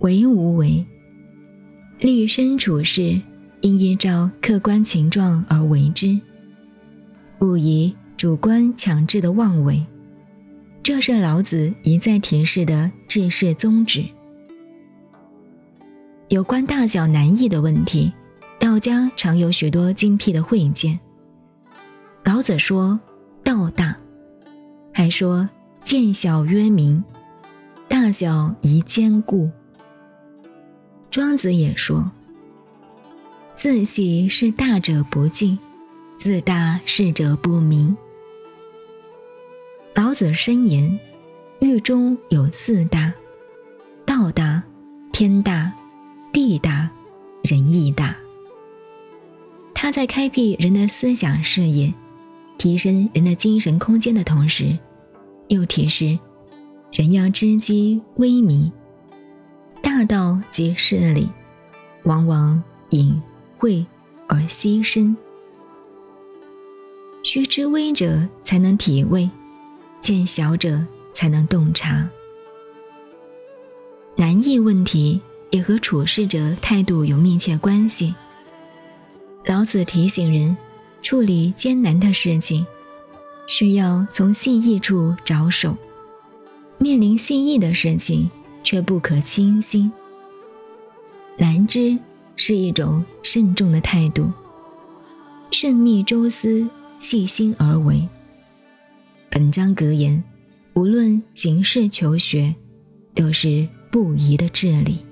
为无为，立身处世应依照客观情状而为之，勿以主观强制的妄为。这是老子一再提示的治世宗旨。有关大小难易的问题，道家常有许多精辟的会见。老子说：“道大。”还说：“见小曰明，大小宜兼顾。”庄子也说：“自喜是大者不敬，自大事者不明。”老子深言：“狱中有四大：道大、天大、地大、人义大。”他在开辟人的思想视野、提升人的精神空间的同时，又提示人要知机微明。道即事理，往往隐晦而稀深。须知微者才能体味，见小者才能洞察。难易问题也和处事者态度有密切关系。老子提醒人，处理艰难的事情，需要从细易处着手。面临细易的事情。却不可轻心。难之是一种慎重的态度，慎密周思，细心而为。本章格言：无论行事求学，都是不移的治理。